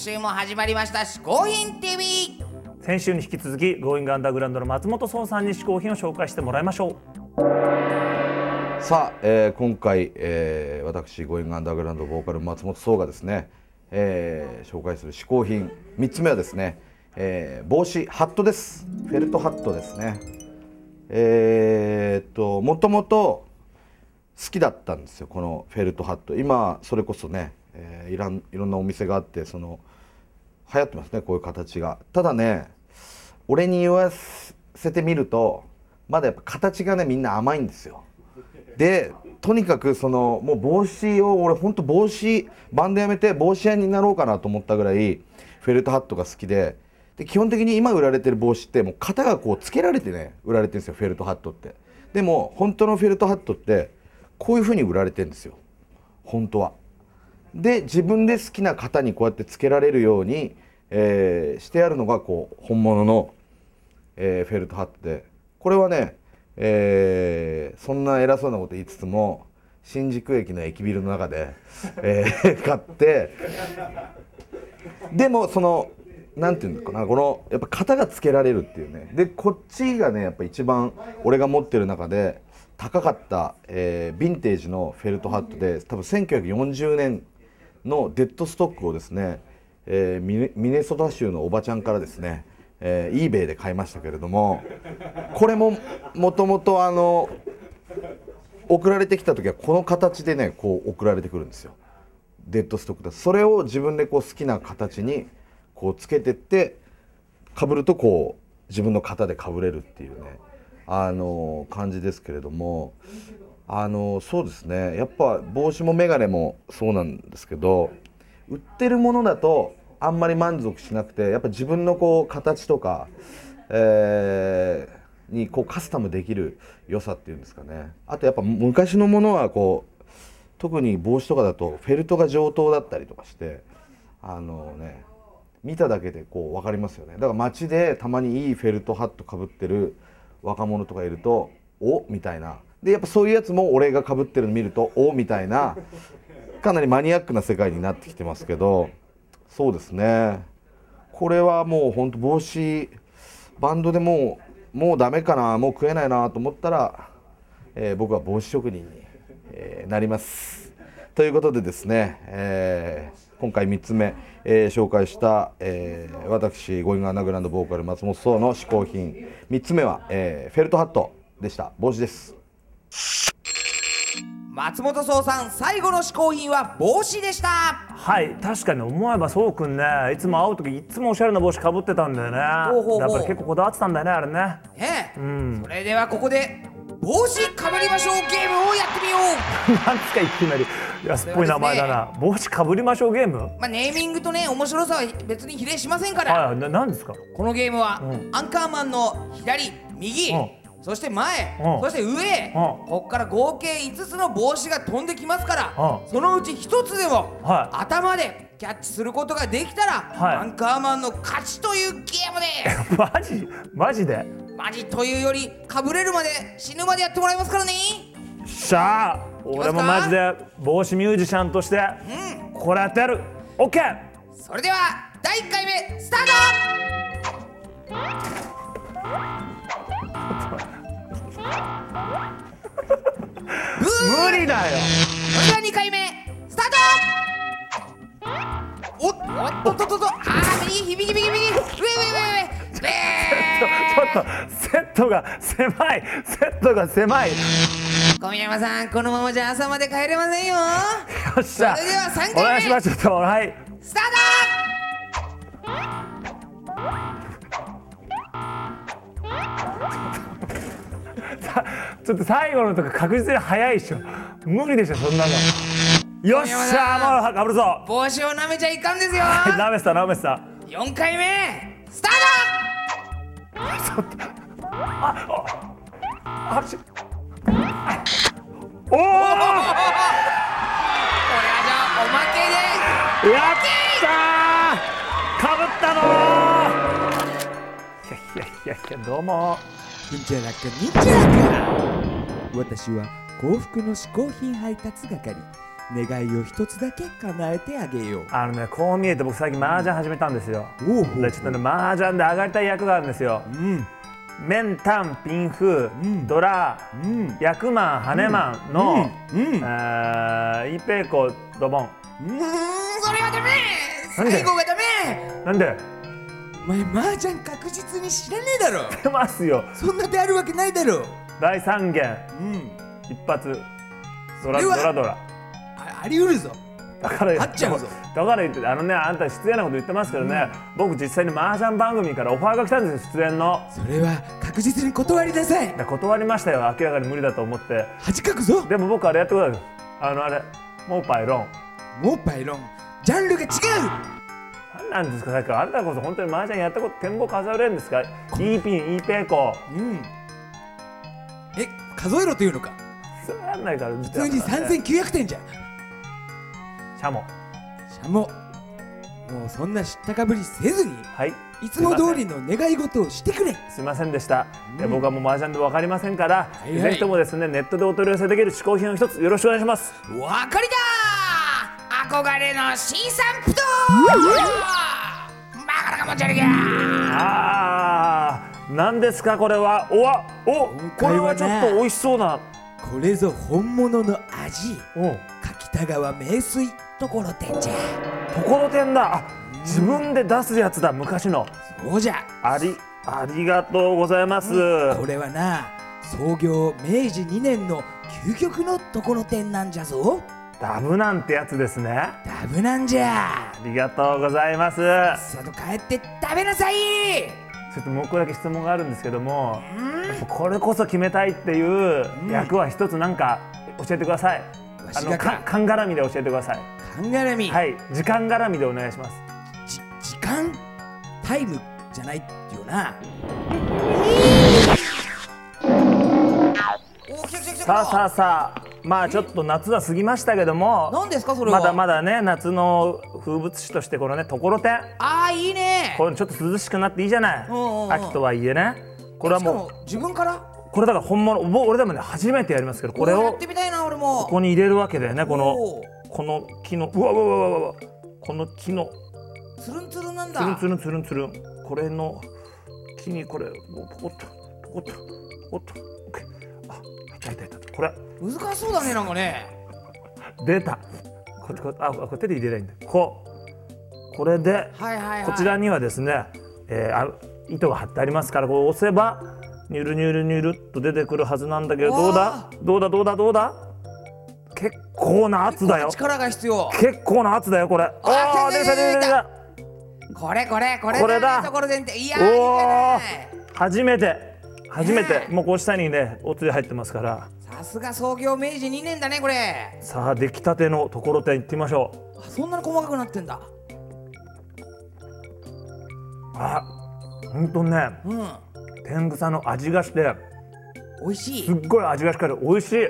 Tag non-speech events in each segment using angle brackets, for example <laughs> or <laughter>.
週も始まりました嗜好品 TV 先週に引き続きゴーイングアンダーグラウンドの松本壮さんに嗜好品を紹介してもらいましょう。さあ、えー今回、えー私ゴーイングアンダーグラウンドボーカル松本壮がですね、えー紹介する嗜好品3つ目はですね、えー帽子ハットです。フェルトハットですね。えーっともともと好きだったんですよこのフェルトハット。今それこそね、えーいらんいろんなお店があってその流行ってますねこういう形が。ただね俺に言わせてみるとまだやっぱ形がねみんな甘いんですよ。でとにかくそのもう帽子を俺ほんと帽子バンドやめて帽子屋になろうかなと思ったぐらいフェルトハットが好きでで基本的に今売られてる帽子ってもう型がこうつけられてね売られてるんですよフェルトハットって。でも本当のフェルトハットってこういう風に売られてるんですよ。本当は。で自分で好きな型にこうやってつけられるように、えーしてあるのがこう本物の、えーフェルトハットで。これはね、えーそんな偉そうなこと言いつつも新宿駅の駅ビルの中で、えー <laughs> 買ってでもそのなんていうんだかなこのやっぱ型がつけられるっていうね。でこっちがねやっぱ一番俺が持ってる中で高かった、えーヴィンテージのフェルトハットで多分1940年のデッドストックをですね、えーミネソタ州のおばちゃんからですね、えー、eBay で買いましたけれどもこれももともとあの送られてきた時はこの形でねこう送られてくるんですよ。デッドストックだ。それを自分でこう好きな形にこうつけてってかぶるとこう自分の型でかぶれるっていうねあの感じですけれどもあのそうですね。やっぱ帽子も眼鏡もそうなんですけど売ってるものだとあんまり満足しなくてやっぱ自分のこう形とか、えーにこうカスタムできる良さっていうんですかね。あとやっぱ昔のものはこう特に帽子とかだとフェルトが上等だったりとかしてあのね見ただけでこう分かりますよね。だから街でたまにいいフェルトハットかぶってる若者とかいるとおみたいなでやっぱそういうやつも俺がかぶってるの見るとおみたいなかなりマニアックな世界になってきてますけどそうですねこれはもうほんと帽子バンドでもうもうダメかなもう食えないなと思ったら、えー僕は帽子職人に、えーなります。ということでですね、えー今回3つ目、えー紹介した、えー私ゴイングアンダーグランドボーカル松本壮の嗜好品3つ目は、えーフェルトハットでした帽子です。松本壮さん最後の嗜好品は帽子でした。はい確かに思えばそうくんねいつも会う時いつもおしゃれな帽子かぶってたんだよね。ほうほうほう。やっぱり結構こだわってたんだよねあれね。ねえ、それではここで帽子かぶりましょうゲームをやってみよう。<laughs> なんですかいきなり。安っぽい名前だな、帽子かぶりましょうゲーム？まあネーミングとね面白さは別に比例しませんから。はいななんですか？このゲームは、うん。アンカーマンの左右、うんそして前、うん。そして上、ん。ここから合計5つの帽子が飛んできますから、うん。そのうち1つでも、はい。頭でキャッチすることができたら、はい。アンカーマンの勝ちというゲームで。すマジ？マジで？マジというよりかぶれるまで死ぬまでやってもらいますからね。しゃあ俺もマジで帽子ミュージシャンとしてこれやってやる。オッケー！それでは第1回目スター無理だよ。トそれでは2回目スタート。おっおっとっとっと。あー右右右右。上上上上。上ちょっとセットが狭い。セットが狭い。よ小宮山さんこのままじゃ朝まで帰れませんよっしゃ。それでは三回目。お願いします。ちょっとはい <laughs> ちょっと最後のとこ確実に早いでしょ。無理でしょそんなの。よっしゃもうかぶるぞ。ト帽子を舐めちゃいかんですよ。なめてたなめてた。4回目スターあしおおトこれはじゃあおまけで。やったー。かぶったのー。いやいやいやどうもにんじゃらかにんじゃらか私は幸福の嗜好品配達係。願いを一つだけ叶えてあげよう。あのねこう見えて僕最近麻雀始めたんですよ。おうでちょっとね麻雀で上がりたい役があるんですよ。うん。メンタンピンフ、ん。ドラうん。役マンハネマンの、うん。うん。あーイペコドボン。うーんそれはダメ最後がダメなんで？お前麻雀確実に知らねえだろ。出ますよ。そんなであるわけないだろ。第3弦うん。一発。ドラドラドラ。ああり得るぞ。だからあっちゃうぞ。だから言ってあのねあんた失礼なこと言ってますけどね、僕実際に麻雀番組からオファーが来たんですよ出演の。それは確実に断りなさい。で断りましたよ。明らかに無理だと思って。恥かくぞ。でも僕あれやってください。あのあれ。モーパイロン。もうパイロン。ジャンルが違う何なんですか？さっきあなたこそ本当に麻雀やったこと展望数えれるんですか？E ピン E ペコうん。え数えろというのか？それやんないから普普通に3900点じゃん。シャモ。しゃももうそんな知ったかぶりせずにはい。いつも通りの願い事をしてくれ。すいません。でした、で僕はもう麻雀で分かりませんから、いはい。ぜひともですねネットでお取り寄せできる嗜好品を一つよろしくお願いします。わかりだ憧れの C 散布とバカなかもちゃるぎゃあー何ですかこれは？おわおこれはちょっと美味しそうな。これぞ本物の味。お柿田川名水ところてんじゃ。ところてんだ。あ自分で出すやつだ昔の。そうじゃ。ありありがとうございます、これはな創業明治2年の究極のところてんなんじゃぞダブなんてやつですね。あダブなんじゃ。りがとうございます。さっと帰って食べなさい。ちょっともう一個だけ質問があるんですけどもこれこそ決めたいっていう役は一つなんか教えてください、わあのか勘絡みで教えてください。カンガラミ、はい。時間絡みでお願いします。じ時間タイムじゃないよなお来た来た来たさあさあさあまあちょっと夏は過ぎましたけども何ですかそれは。まだまだね夏の風物詩としてこのねところてんああいいね。これちょっと涼しくなっていいじゃない。うんうんうん。秋とはいえね。これはもう自分から？これだから本物俺でもね初めてやりますけどこれをここに入れるわけだよねこのこの木のうわうわうわうわこの木の。つるんつるんなんだ。つるんつるんつるんつるんこれの木にこれポコッとポコッとポコッと。オッケー。あいたいたいた。これ難しそうだねなんかね。出た。ここあこれ手で入れないんだ。こ。うこれではいはいはい。こちらにはですね、えーあ糸が貼ってありますからこう押せばニュルニュルニュルっと出てくるはずなんだけどどうだ？わどうだ？どうだ？どうだ？結構な圧だよ。力が必要。結構な圧だよこれ。あー出来た。た出た出た。これこれこれこれだ。ねところでんて。いやー初めて。初めて。もうこう下にねおつゆ入ってますからさすが創業明治2年だねこれ。さあ出来たてのところてん行ってみましょう。あそんなに細かくなってんだ。あほんとねうん。天草の味がして美味しい。すっごい味がしっかり美味しい。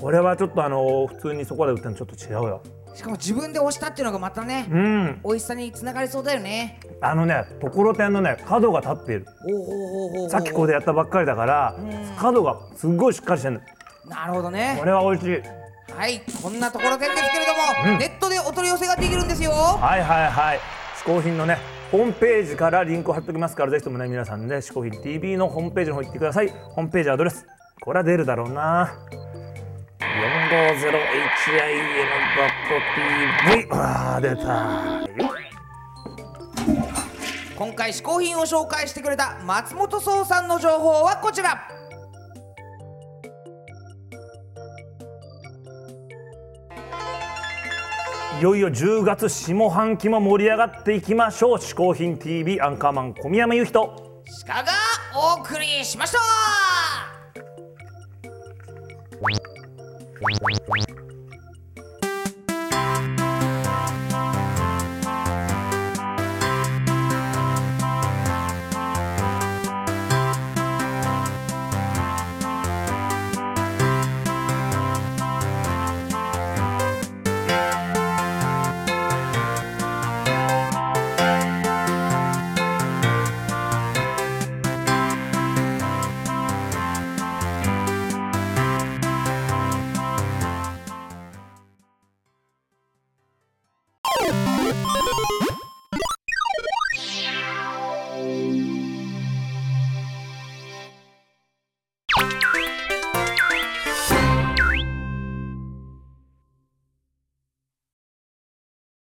これはちょっとあの普通にそこで売ってるのちょっと違うよ。しかも自分で押したっていうのがまたねうん。美味しさにつながりそうだよね。あのねところてんのね角が立っている。さっきここでやったばっかりだからん。角がすっごいしっかりしてるなるほどね。これは美味しい。はいこんなところてんですけれども、うん。ネットでお取り寄せができるんですよ。はいはいはい。嗜好品のねホームページからリンクを貼っておきますからぜひともね皆さんね嗜好品 TV のホームページの方行ってください。ホームページアドレスこれは出るだろうな。450hin.tv あー出た。よ今回嗜好品を紹介してくれた松本壮さんの情報はこちらいよいよ10月下半期も盛り上がっていきましょう。嗜好品 TV アンカーマン小宮山裕人鹿がお送りしました。